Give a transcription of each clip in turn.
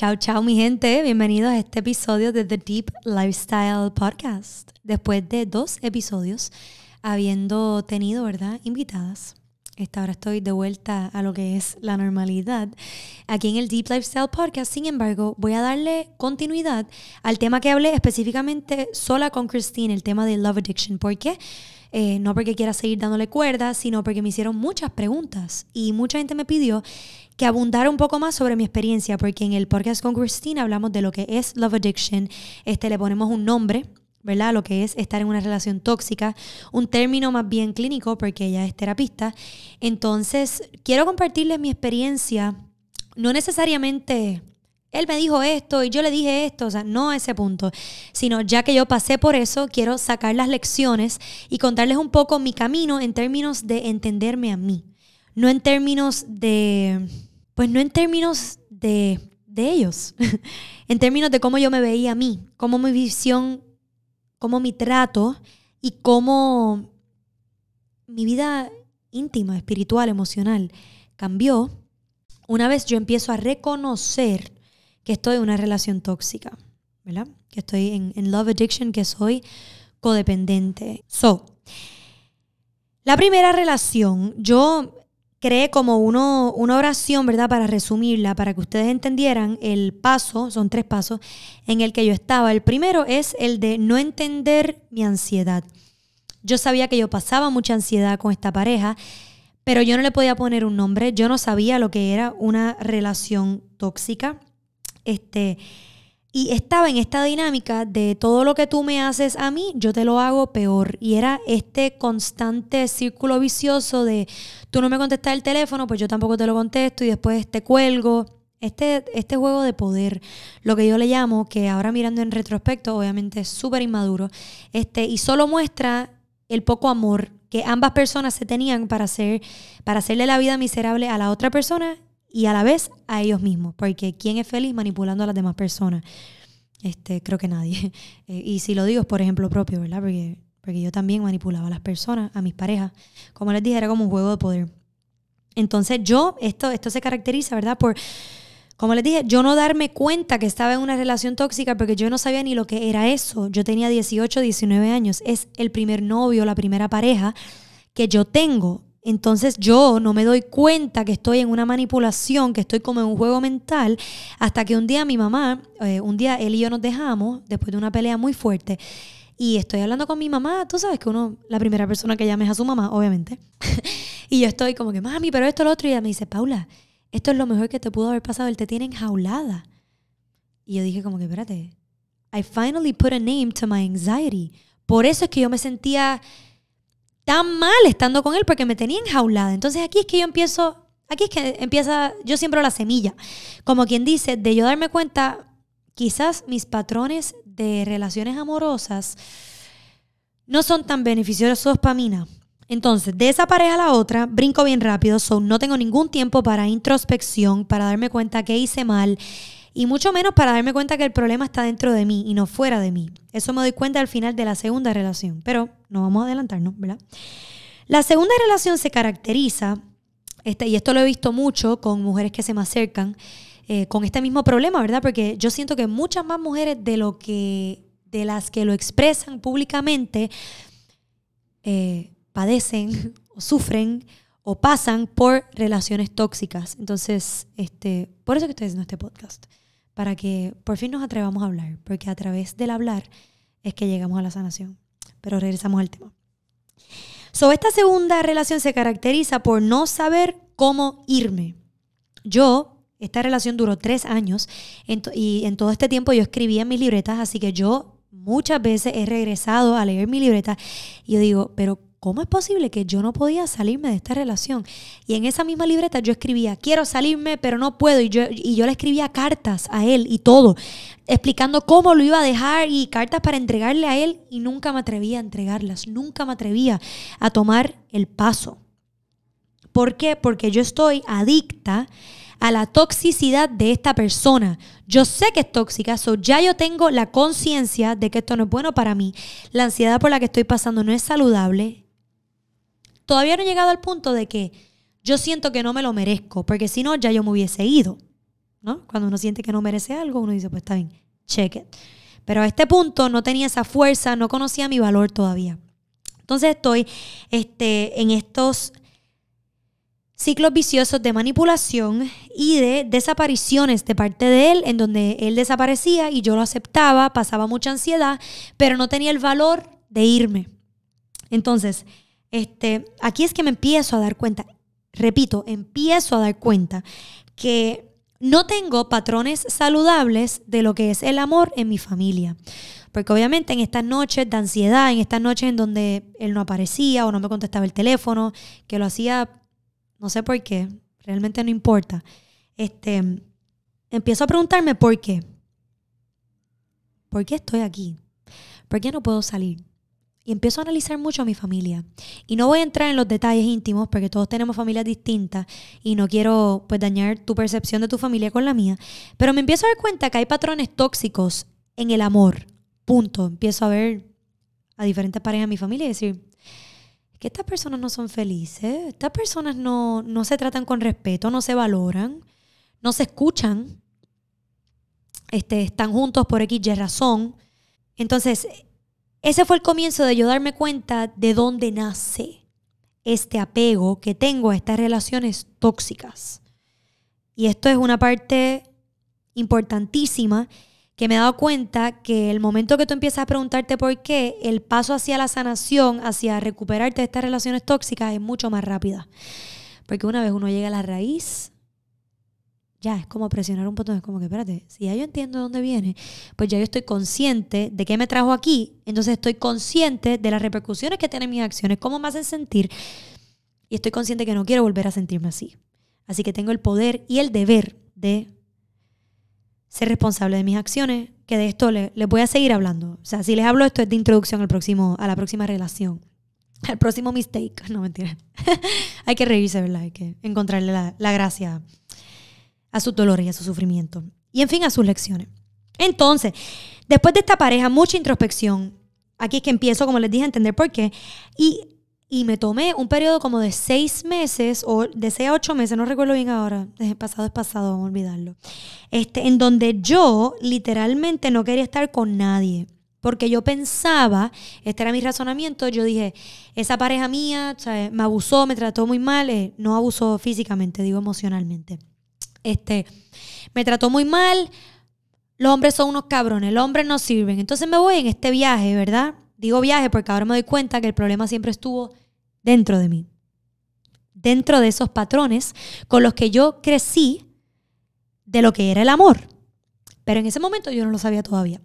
Chao, chao, mi gente. Bienvenidos a este episodio de The Deep Lifestyle Podcast. Después de dos episodios, habiendo tenido, ¿verdad?, invitadas. Esta ahora estoy de vuelta a lo que es la normalidad aquí en el Deep Lifestyle Podcast. Sin embargo, voy a darle continuidad al tema que hablé específicamente sola con Christine, el tema de Love Addiction. ¿Por qué? Eh, no porque quiera seguir dándole cuerda, sino porque me hicieron muchas preguntas y mucha gente me pidió que abundara un poco más sobre mi experiencia, porque en el podcast con Christine hablamos de lo que es Love Addiction, este, le ponemos un nombre, ¿verdad? Lo que es estar en una relación tóxica, un término más bien clínico porque ella es terapista. Entonces, quiero compartirles mi experiencia, no necesariamente él me dijo esto y yo le dije esto, o sea, no a ese punto, sino ya que yo pasé por eso, quiero sacar las lecciones y contarles un poco mi camino en términos de entenderme a mí, no en términos de pues no en términos de, ellos, en términos de cómo yo me veía a mí, cómo mi visión, cómo mi trato y cómo mi vida íntima, espiritual, emocional cambió una vez yo empiezo a reconocer que estoy en una relación tóxica, ¿verdad? Que estoy en, en love addiction, que soy codependiente. So, la primera relación, yo creé como uno, una oración, ¿verdad? Para resumirla, para que ustedes entendieran el paso, son tres pasos, en el que yo estaba. El primero es el de no entender mi ansiedad. Yo sabía que yo pasaba mucha ansiedad con esta pareja, pero yo no le podía poner un nombre. Yo no sabía lo que era una relación tóxica. Este, y estaba en esta dinámica de todo lo que tú me haces a mí, yo te lo hago peor. Y era este constante círculo vicioso de tú no me contestas el teléfono, pues yo tampoco te lo contesto y después te cuelgo. Este, este juego de poder, lo que yo le llamo, que ahora mirando en retrospecto, obviamente es súper inmaduro, este, y solo muestra el poco amor que ambas personas se tenían para, hacer, para hacerle la vida miserable a la otra persona y a la vez a ellos mismos, porque ¿quién es feliz manipulando a las demás personas? Este, creo que nadie. Eh, y si lo digo es por ejemplo propio, ¿verdad? Porque, porque yo también manipulaba a las personas, a mis parejas. Como les dije, era como un juego de poder. Entonces yo, esto, esto se caracteriza, ¿verdad? Por, como les dije, yo no darme cuenta que estaba en una relación tóxica porque yo no sabía ni lo que era eso. Yo tenía 18, 19 años. Es el primer novio, la primera pareja que yo tengo. Entonces yo no me doy cuenta que estoy en una manipulación, que estoy como en un juego mental, hasta que un día mi mamá, eh, un día él y yo nos dejamos, después de una pelea muy fuerte, y estoy hablando con mi mamá, tú sabes que uno, la primera persona que llame es a su mamá, obviamente, y yo estoy como que, mami, pero esto, lo otro, y ella me dice, Paula, esto es lo mejor que te pudo haber pasado, él te tiene enjaulada. Y yo dije como que, espérate, I finally put a name to my anxiety. Por eso es que yo me sentía tan mal estando con él porque me tenía enjaulada. Entonces aquí es que yo empiezo, aquí es que empieza, yo siembro la semilla. Como quien dice, de yo darme cuenta, quizás mis patrones de relaciones amorosas no son tan beneficiosos para mí. Entonces, de esa pareja a la otra, brinco bien rápido, so no tengo ningún tiempo para introspección, para darme cuenta que hice mal y mucho menos para darme cuenta que el problema está dentro de mí y no fuera de mí. Eso me doy cuenta al final de la segunda relación, pero no vamos a adelantarnos, ¿verdad? La segunda relación se caracteriza, este, y esto lo he visto mucho con mujeres que se me acercan, eh, con este mismo problema, ¿verdad? Porque yo siento que muchas más mujeres de lo que de las que lo expresan públicamente eh, padecen o sufren o pasan por relaciones tóxicas. Entonces, este, por eso que estoy haciendo este podcast para que por fin nos atrevamos a hablar, porque a través del hablar es que llegamos a la sanación. Pero regresamos al tema. So, esta segunda relación se caracteriza por no saber cómo irme. Yo, esta relación duró tres años y en todo este tiempo yo escribía mis libretas, así que yo muchas veces he regresado a leer mi libreta y yo digo, pero ¿cómo es posible que yo no podía salirme de esta relación? Y en esa misma libreta yo escribía, quiero salirme, pero no puedo. Y yo, y yo le escribía cartas a él y todo, explicando cómo lo iba a dejar y cartas para entregarle a él y nunca me atrevía a entregarlas, nunca me atrevía a tomar el paso. ¿Por qué? Porque yo estoy adicta a la toxicidad de esta persona. Yo sé que es tóxica, so ya yo tengo la conciencia de que esto no es bueno para mí. La ansiedad por la que estoy pasando no es saludable todavía no he llegado al punto de que yo siento que no me lo merezco, porque si no, ya yo me hubiese ido. ¿no? Cuando uno siente que no merece algo, uno dice, pues está bien, check it. Pero a este punto no tenía esa fuerza, no conocía mi valor todavía. Entonces estoy este, en estos ciclos viciosos de manipulación y de desapariciones de parte de él, en donde él desaparecía y yo lo aceptaba, pasaba mucha ansiedad, pero no tenía el valor de irme. Entonces, este, aquí es que me empiezo a dar cuenta, repito, empiezo a dar cuenta que no tengo patrones saludables de lo que es el amor en mi familia. Porque obviamente en estas noches de ansiedad, en estas noches en donde él no aparecía o no me contestaba el teléfono, que lo hacía no sé por qué, realmente no importa. Este, empiezo a preguntarme por qué. ¿Por qué estoy aquí? ¿Por qué no puedo salir? Y empiezo a analizar mucho a mi familia. Y no voy a entrar en los detalles íntimos porque todos tenemos familias distintas y no quiero pues dañar tu percepción de tu familia con la mía. Pero me empiezo a dar cuenta que hay patrones tóxicos en el amor. Punto. Empiezo a ver a diferentes parejas de mi familia y decir, que estas personas no son felices, estas personas no, no se tratan con respeto, no se valoran, no se escuchan, este, están juntos por X razón. Entonces, ese fue el comienzo de yo darme cuenta de dónde nace este apego que tengo a estas relaciones tóxicas. Y esto es una parte importantísima que me he dado cuenta que el momento que tú empiezas a preguntarte por qué, el paso hacia la sanación, hacia recuperarte de estas relaciones tóxicas es mucho más rápida. Porque una vez uno llega a la raíz, ya es como presionar un botón, es como que espérate, si ya yo entiendo de dónde viene, pues ya yo estoy consciente de qué me trajo aquí, entonces estoy consciente de las repercusiones que tienen mis acciones, cómo me hacen sentir, y estoy consciente que no quiero volver a sentirme así. Así que tengo el poder y el deber de ser responsable de mis acciones, que de esto les voy a seguir hablando. O sea, si les hablo esto es de introducción al próximo, a la próxima relación. Al próximo mistake. No, mentira. Hay que reírse, ¿verdad? Hay que encontrarle la, la gracia a su dolor y a su sufrimiento. Y en fin, a sus lecciones. Entonces, después de esta pareja, mucha introspección. Aquí es que empiezo, como les dije, a entender por qué. Y y me tomé un periodo como de seis meses o de seis a ocho meses, no recuerdo bien ahora, desde pasado es pasado, vamos a olvidarlo. Este, en donde yo literalmente no quería estar con nadie. Porque yo pensaba, este era mi razonamiento, yo dije, esa pareja mía me abusó, me trató muy mal, eh, no abusó físicamente, digo emocionalmente. Este, me trató muy mal, los hombres son unos cabrones, los hombres no sirven. Entonces me voy en este viaje, ¿verdad? Digo viaje porque ahora me doy cuenta que el problema siempre estuvo dentro de mí. Dentro de esos patrones con los que yo crecí de lo que era el amor. Pero en ese momento yo no lo sabía todavía.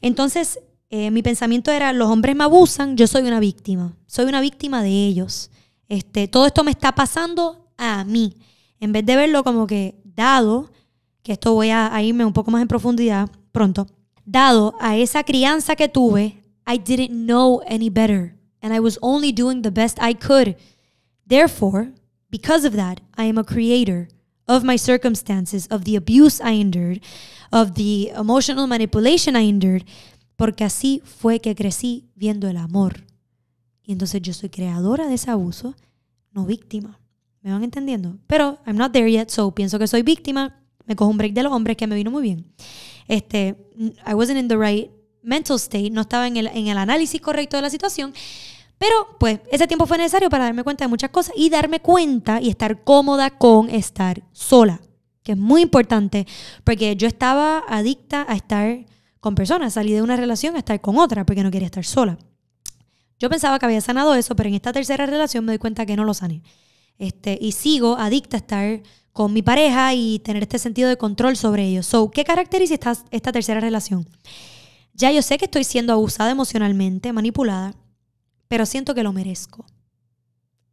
Entonces, eh, mi pensamiento era, los hombres me abusan, yo soy una víctima. Soy una víctima de ellos. Este, todo esto me está pasando a mí. En vez de verlo como que dado, que esto voy a irme un poco más en profundidad pronto, dado a esa crianza que tuve, I didn't know any better, and I was only doing the best I could. Therefore, because of that, I am a creator of my circumstances, of the abuse I endured, of the emotional manipulation I endured, porque así fue que crecí viendo el amor. Y entonces yo soy creadora de ese abuso, no víctima. ¿Me van entendiendo? Pero I'm not there yet, so pienso que soy víctima. Me cojo un break de los hombres que me vino muy bien. Este, I wasn't in the right mental state, no estaba en el, en el análisis correcto de la situación. Pero pues ese tiempo fue necesario para darme cuenta de muchas cosas y darme cuenta y estar cómoda con estar sola, que es muy importante, porque yo estaba adicta a estar con personas, salí de una relación a estar con otra, porque no quería estar sola. Yo pensaba que había sanado eso, pero en esta tercera relación me doy cuenta que no lo sané. Este, y sigo adicta a estar con mi pareja y tener este sentido de control sobre ellos. So, ¿Qué caracteriza esta, esta tercera relación? Ya yo sé que estoy siendo abusada emocionalmente, manipulada, pero siento que lo merezco.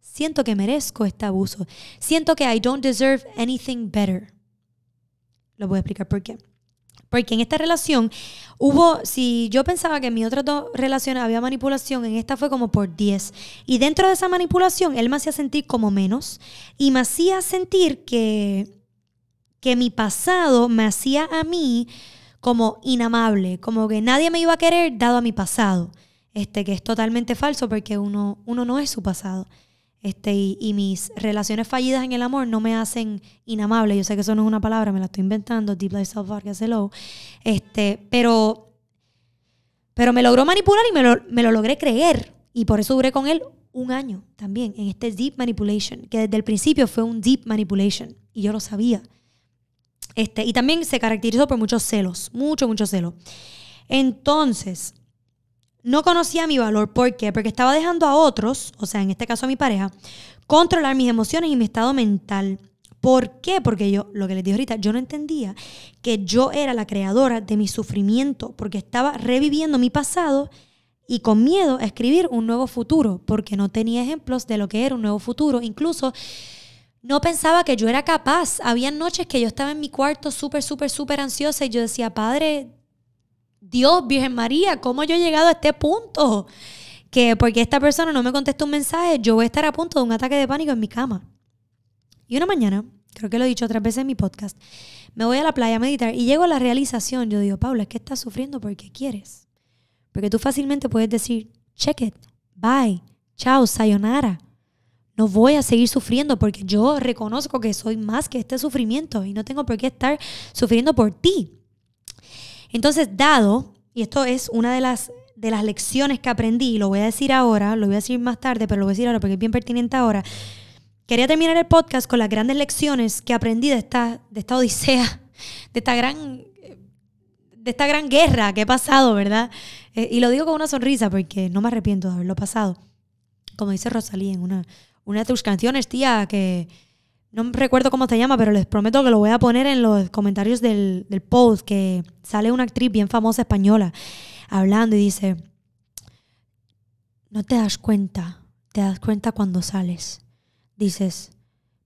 Siento que merezco este abuso. Siento que I don't deserve anything better. Lo voy a explicar por qué. Porque en esta relación hubo, si yo pensaba que en mi otras dos relaciones había manipulación, en esta fue como por 10. Y dentro de esa manipulación, él me hacía sentir como menos y me hacía sentir que, que mi pasado me hacía a mí como inamable, como que nadie me iba a querer dado a mi pasado, este, que es totalmente falso porque uno, uno no es su pasado. Este, y, mis relaciones fallidas en el amor no me hacen inamable. Yo sé que eso no es una palabra, me la estoy inventando, Deep Life Self Podcast, hello. Este, pero, pero me logró manipular y me lo, me lo logré creer. Y por eso duré con él un año también en este deep manipulation, que desde el principio fue un deep manipulation y yo lo sabía. Este, y también se caracterizó por muchos celos, mucho, mucho celo. Entonces, no conocía mi valor. ¿Por qué? Porque estaba dejando a otros, o sea, en este caso a mi pareja, controlar mis emociones y mi estado mental. ¿Por qué? Porque yo, lo que les dije ahorita, yo no entendía que yo era la creadora de mi sufrimiento, porque estaba reviviendo mi pasado y con miedo a escribir un nuevo futuro, porque no tenía ejemplos de lo que era un nuevo futuro. Incluso no pensaba que yo era capaz. Había noches que yo estaba en mi cuarto súper, súper, súper ansiosa y yo decía, Padre, Dios, Virgen María, ¿cómo yo he llegado a este punto? Que porque esta persona no me contesta un mensaje, yo voy a estar a punto de un ataque de pánico en mi cama. Y una mañana, creo que lo he dicho otras veces en mi podcast, me voy a la playa a meditar y llego a la realización. Yo digo, Paula, es que estás sufriendo porque quieres. Porque tú fácilmente puedes decir, check it, bye, chao, sayonara. No voy a seguir sufriendo porque yo reconozco que soy más que este sufrimiento y no tengo por qué estar sufriendo por ti. Entonces, dado, y esto es una de las, de las lecciones que aprendí, lo voy a decir ahora, lo voy a decir más tarde, pero lo voy a decir ahora porque es bien pertinente ahora. Quería terminar el podcast con las grandes lecciones que aprendí de esta, de esta odisea, de esta gran de esta gran guerra que he pasado, ¿verdad? Eh, y lo digo con una sonrisa porque no me arrepiento de haberlo pasado. Como dice Rosalía en una, una de tus canciones, tía, que no recuerdo cómo se llama, pero les prometo que lo voy a poner en los comentarios del, del post, que sale una actriz bien famosa española hablando y dice, no te das cuenta, te das cuenta cuando sales. Dices,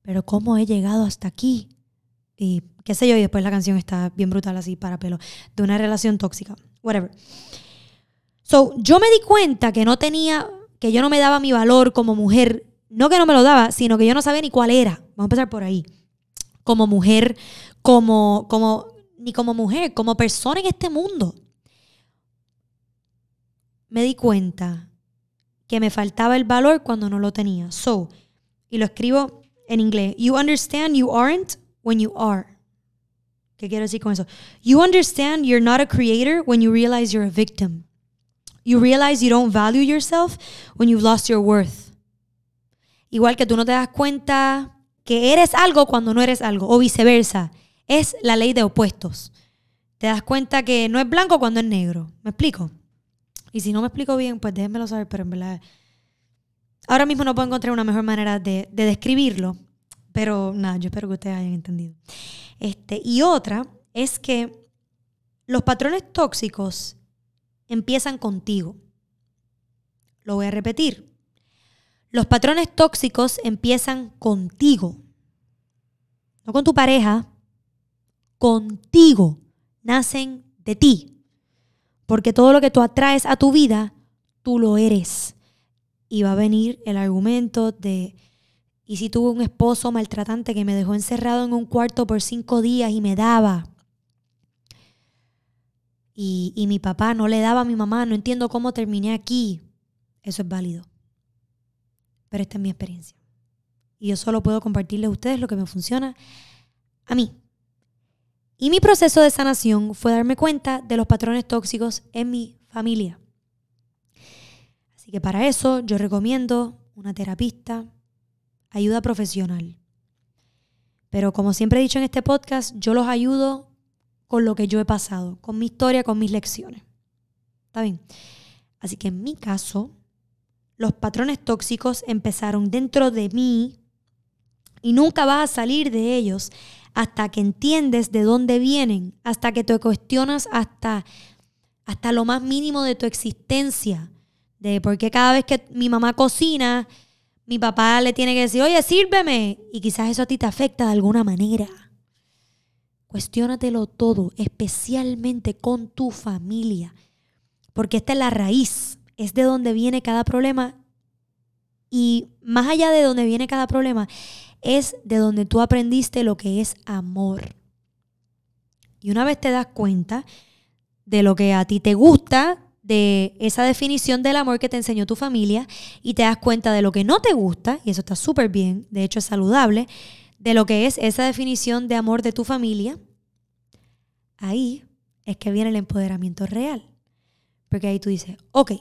pero ¿cómo he llegado hasta aquí? Y qué sé yo, y después la canción está bien brutal así para pelo, de una relación tóxica, whatever. So, yo me di cuenta que no tenía, que yo no me daba mi valor como mujer, no que no me lo daba, sino que yo no sabía ni cuál era. Vamos a empezar por ahí. Como mujer, como, como, ni como mujer, como persona en este mundo. Me di cuenta que me faltaba el valor cuando no lo tenía. So, y lo escribo en inglés. You understand you aren't when you are. ¿Qué quiero decir con eso? You understand you're not a creator when you realize you're a victim. You realize you don't value yourself when you've lost your worth. Igual que tú no te das cuenta que eres algo cuando no eres algo, o viceversa. Es la ley de opuestos. Te das cuenta que no es blanco cuando es negro. ¿Me explico? Y si no me explico bien, pues déjenmelo saber, pero en verdad. Ahora mismo no puedo encontrar una mejor manera de, de describirlo. Pero nada, yo espero que ustedes hayan entendido. Este, y otra es que los patrones tóxicos empiezan contigo. Lo voy a repetir. Los patrones tóxicos empiezan contigo. No con tu pareja, contigo. Nacen de ti. Porque todo lo que tú atraes a tu vida, tú lo eres. Y va a venir el argumento de y si tuve un esposo maltratante que me dejó encerrado en un cuarto por cinco días y me daba. Y, y mi papá no le daba a mi mamá, no entiendo cómo terminé aquí. Eso es válido. Pero esta es mi experiencia. Y yo solo puedo compartirle a ustedes lo que me funciona a mí. Y mi proceso de sanación fue darme cuenta de los patrones tóxicos en mi familia. Así que para eso yo recomiendo una terapista, ayuda profesional. Pero como siempre he dicho en este podcast, yo los ayudo con lo que yo he pasado, con mi historia, con mis lecciones. ¿Está bien? Así que en mi caso, los patrones tóxicos empezaron dentro de mí y nunca vas a salir de ellos hasta que entiendes de dónde vienen, hasta que te cuestionas hasta, hasta lo más mínimo de tu existencia, de por qué cada vez que mi mamá cocina, mi papá le tiene que decir, oye, sírveme. Y quizás eso a ti te afecta de alguna manera. Cuestiónatelo todo, especialmente con tu familia. Porque esta es la raíz, es de donde viene cada problema. Y más allá de donde viene cada problema, es de donde tú aprendiste lo que es amor. Y una vez te das cuenta de lo que a ti te gusta, de esa definición del amor que te enseñó tu familia y te das cuenta de lo que no te gusta, y eso está súper bien, de hecho es saludable, de lo que es esa definición de amor de tu familia, ahí es que viene el empoderamiento real. Porque ahí tú dices, ok,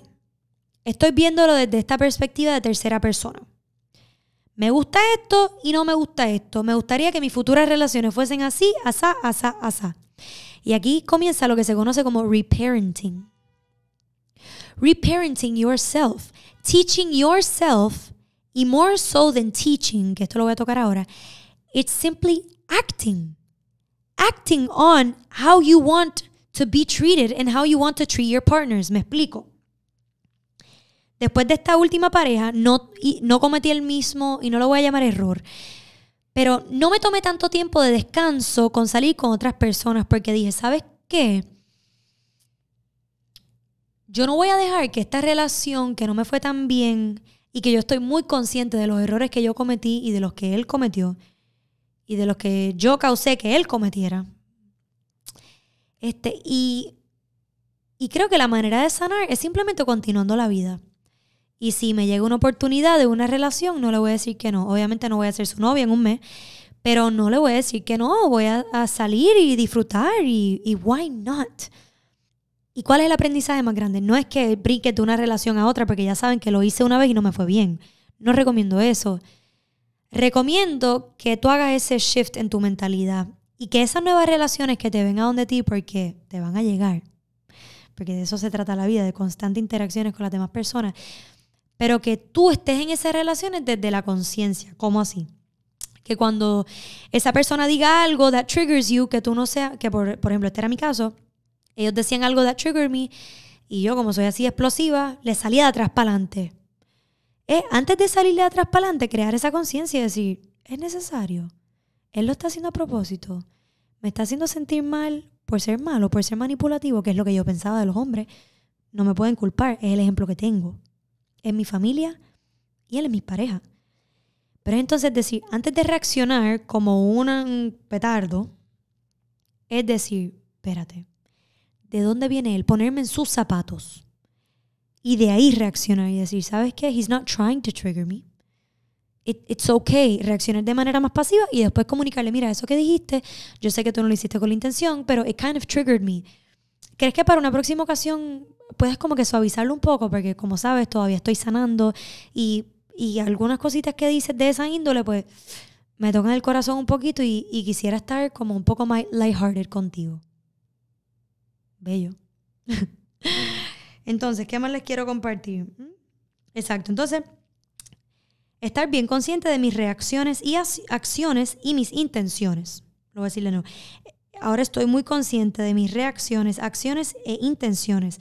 estoy viéndolo desde esta perspectiva de tercera persona. Me gusta esto y no me gusta esto. Me gustaría que mis futuras relaciones fuesen así, asá, asá, asá. Y aquí comienza lo que se conoce como reparenting. Reparenting yourself. Teaching yourself, y more so than teaching, que esto lo voy a tocar ahora, it's simply acting. Acting on how you want to be treated and how you want to treat your partners. Me explico. Después de esta última pareja, no, no cometí el mismo, y no lo voy a llamar error, pero no me tomé tanto tiempo de descanso con salir con otras personas porque dije, ¿sabes qué? Yo no voy a dejar que esta relación que no me fue tan bien y que yo estoy muy consciente de los errores que yo cometí y de los que él cometió y de los que yo causé que él cometiera. Este, y, y creo que la manera de sanar es simplemente continuando la vida. Y si me llega una oportunidad de una relación, no le voy a decir que no. Obviamente no voy a ser su novia en un mes, pero no le voy a decir que no. Voy a, salir y disfrutar y, why not. ¿Y cuál es el aprendizaje más grande? No es que brinque de una relación a otra porque ya saben que lo hice una vez y no me fue bien. No recomiendo eso. Recomiendo que tú hagas ese shift en tu mentalidad y que esas nuevas relaciones que te vengan donde ti porque te van a llegar. Porque de eso se trata la vida, de constantes interacciones con las demás personas pero que tú estés en esas relaciones desde la conciencia. ¿Cómo así? Que cuando esa persona diga algo that triggers you, que tú no seas, que por, por ejemplo, este era mi caso, ellos decían algo that triggered me y yo, como soy así explosiva, le salía de atrás para adelante. Eh, antes de salir de atrás para adelante, crear esa conciencia y decir, es necesario. Él lo está haciendo a propósito. Me está haciendo sentir mal por ser malo, por ser manipulativo, que es lo que yo pensaba de los hombres. No me pueden culpar, es el ejemplo que tengo en mi familia y él es mi pareja. Pero entonces decir, antes de reaccionar como un petardo, es decir, espérate, ¿de dónde viene él? Ponerme en sus zapatos. Y de ahí reaccionar y decir, ¿sabes qué? He's not trying to trigger me. it's okay reaccionar de manera más pasiva y después comunicarle, mira, eso que dijiste, yo sé que tú no lo hiciste con la intención, pero it kind of triggered me. ¿Crees que para una próxima ocasión puedes como que suavizarlo un poco? Porque como sabes, todavía estoy sanando y, algunas cositas que dices de esa índole, pues me tocan el corazón un poquito y, quisiera estar como un poco más lighthearted contigo. Bello. Entonces, ¿qué más les quiero compartir? Exacto. Entonces, estar bien consciente de mis reacciones y acciones y mis intenciones. Lo voy a decirle no ahora estoy muy consciente de mis reacciones, acciones e intenciones.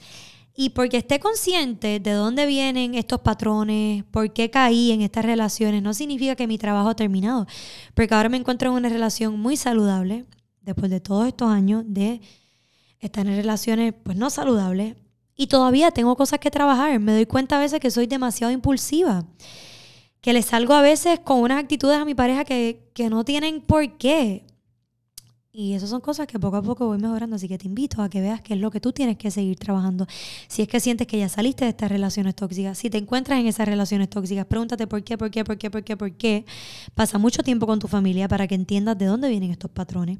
Y porque esté consciente de dónde vienen estos patrones, por qué caí en estas relaciones, no significa que mi trabajo ha terminado. Porque ahora me encuentro en una relación muy saludable, después de todos estos años de estar en relaciones pues no saludables. Y todavía tengo cosas que trabajar. Me doy cuenta a veces que soy demasiado impulsiva. Que le salgo a veces con unas actitudes a mi pareja que, que no tienen por qué. Y esas son cosas que poco a poco voy mejorando, así que te invito a que veas qué es lo que tú tienes que seguir trabajando. Si es que sientes que ya saliste de estas relaciones tóxicas, si te encuentras en esas relaciones tóxicas, pregúntate por qué, por qué, por qué, por qué, por qué. Pasa mucho tiempo con tu familia para que entiendas de dónde vienen estos patrones.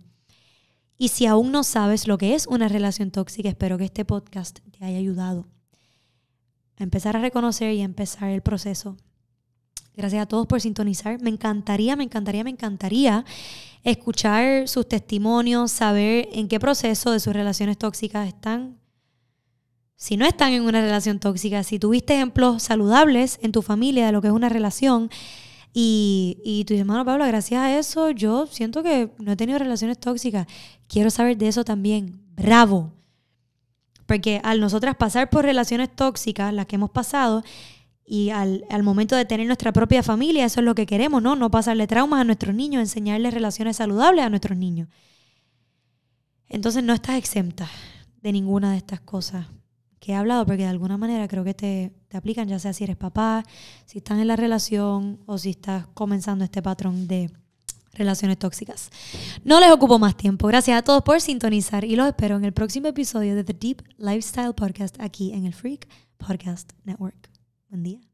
Y si aún no sabes lo que es una relación tóxica, espero que este podcast te haya ayudado a empezar a reconocer y a empezar el proceso Gracias a todos por sintonizar. Me encantaría, me encantaría, me encantaría escuchar sus testimonios, saber en qué proceso de sus relaciones tóxicas están. Si no están en una relación tóxica, si tuviste ejemplos saludables en tu familia de lo que es una relación y, y tu hermano Pablo, gracias a eso yo siento que no he tenido relaciones tóxicas. Quiero saber de eso también. Bravo. Porque al nosotras pasar por relaciones tóxicas, las que hemos pasado, y al, momento de tener nuestra propia familia, eso es lo que queremos, ¿no? No pasarle traumas a nuestros niños, enseñarles relaciones saludables a nuestros niños. Entonces no estás exenta de ninguna de estas cosas que he hablado, porque de alguna manera creo que te, te aplican, ya sea si eres papá, si estás en la relación o si estás comenzando este patrón de relaciones tóxicas. No les ocupo más tiempo. Gracias a todos por sintonizar y los espero en el próximo episodio de The Deep Lifestyle Podcast aquí en el Freak Podcast Network. Buen día.